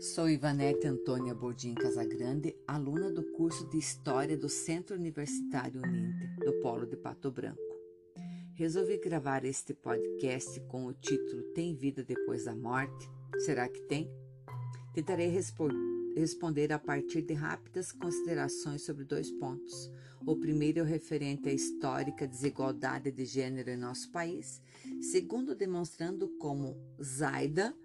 Sou Ivanete Antônia Bordim Casagrande, aluna do curso de História do Centro Universitário Uninter, do Polo de Pato Branco. Resolvi gravar este podcast com o título Tem vida depois da morte? Será que tem? Tentarei responder a partir de rápidas considerações sobre dois pontos. O primeiro é o referente à histórica desigualdade de gênero em nosso país, segundo demonstrando como Zaida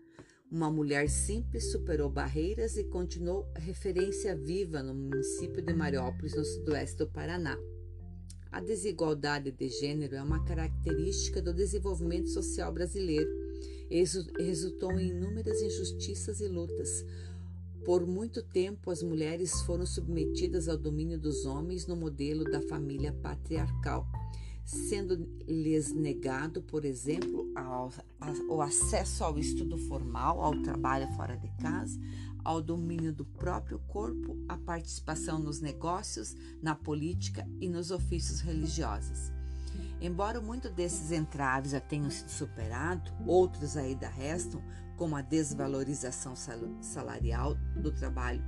uma mulher simples superou barreiras e continuou referência viva no município de Mariópolis, no sudoeste do Paraná. A desigualdade de gênero é uma característica do desenvolvimento social brasileiro e resultou em inúmeras injustiças e lutas. Por muito tempo, as mulheres foram submetidas ao domínio dos homens no modelo da família patriarcal sendo-lhes negado, por exemplo, ao, o acesso ao estudo formal, ao trabalho fora de casa, ao domínio do próprio corpo, à participação nos negócios, na política e nos ofícios religiosos. Embora muitos desses entraves já tenham sido superados, outros ainda restam, como a desvalorização salarial do trabalho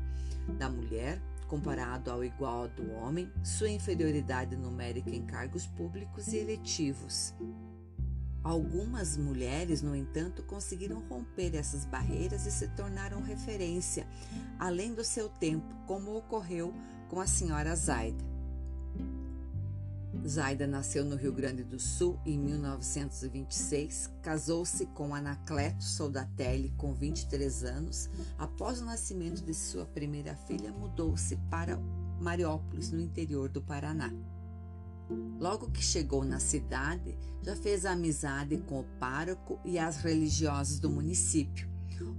da mulher, comparado ao igual do homem, sua inferioridade numérica em cargos públicos e eletivos. Algumas mulheres, no entanto, conseguiram romper essas barreiras e se tornaram referência, além do seu tempo, como ocorreu com a senhora Zaida. Zaida nasceu no Rio Grande do Sul em 1926, casou-se com Anacleto Soldatelli com 23 anos. Após o nascimento de sua primeira filha, mudou-se para Mariópolis, no interior do Paraná. Logo que chegou na cidade, já fez amizade com o pároco e as religiosas do município,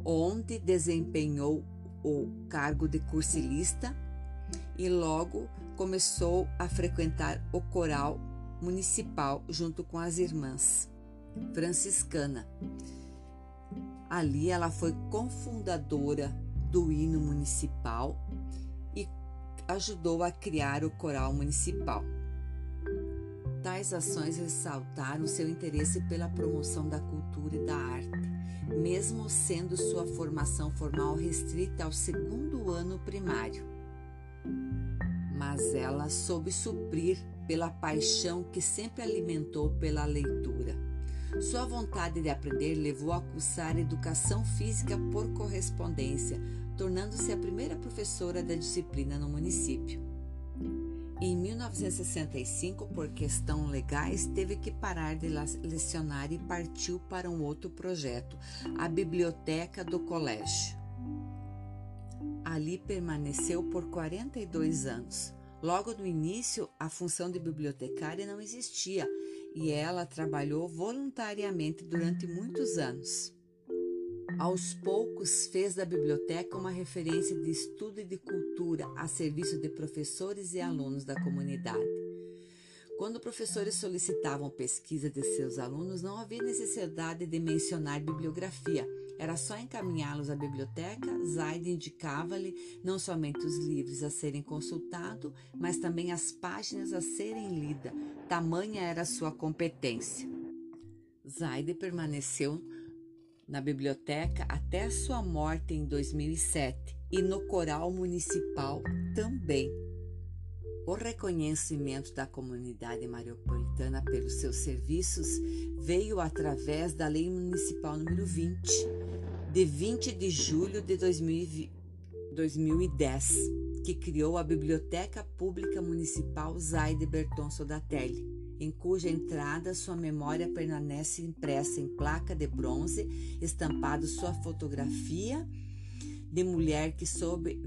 onde desempenhou o cargo de cursilista e logo começou a frequentar o coral municipal junto com as irmãs franciscana. Ali ela foi cofundadora do hino municipal e ajudou a criar o coral municipal. Tais ações ressaltaram seu interesse pela promoção da cultura e da arte, mesmo sendo sua formação formal restrita ao segundo ano primário mas ela soube suprir pela paixão que sempre alimentou pela leitura. Sua vontade de aprender levou a cursar educação física por correspondência, tornando-se a primeira professora da disciplina no município. Em 1965, por questão legais, teve que parar de lecionar e partiu para um outro projeto, a biblioteca do colégio. Ali permaneceu por 42 anos. Logo no início, a função de bibliotecária não existia e ela trabalhou voluntariamente durante muitos anos. Aos poucos, fez da biblioteca uma referência de estudo e de cultura a serviço de professores e alunos da comunidade. Quando professores solicitavam pesquisa de seus alunos, não havia necessidade de mencionar bibliografia. Era só encaminhá-los à biblioteca. Zaid indicava-lhe não somente os livros a serem consultados, mas também as páginas a serem lidas. Tamanha era sua competência. Zaid permaneceu na biblioteca até sua morte em 2007 e no coral municipal também. O reconhecimento da comunidade mariopolitana pelos seus serviços veio através da Lei Municipal número 20, de 20 de julho de 2010, que criou a Biblioteca Pública Municipal Zaide Berton Sodatelli, em cuja entrada sua memória permanece impressa em placa de bronze, estampado sua fotografia de mulher que soube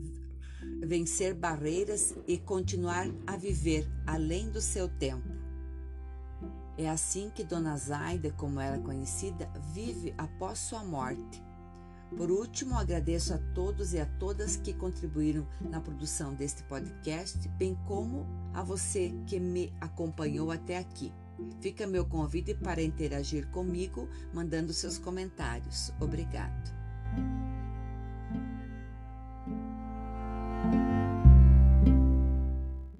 vencer barreiras e continuar a viver além do seu tempo. É assim que Dona Zaida, como era conhecida, vive após sua morte. Por último, agradeço a todos e a todas que contribuíram na produção deste podcast, bem como a você que me acompanhou até aqui. Fica meu convite para interagir comigo, mandando seus comentários. Obrigado.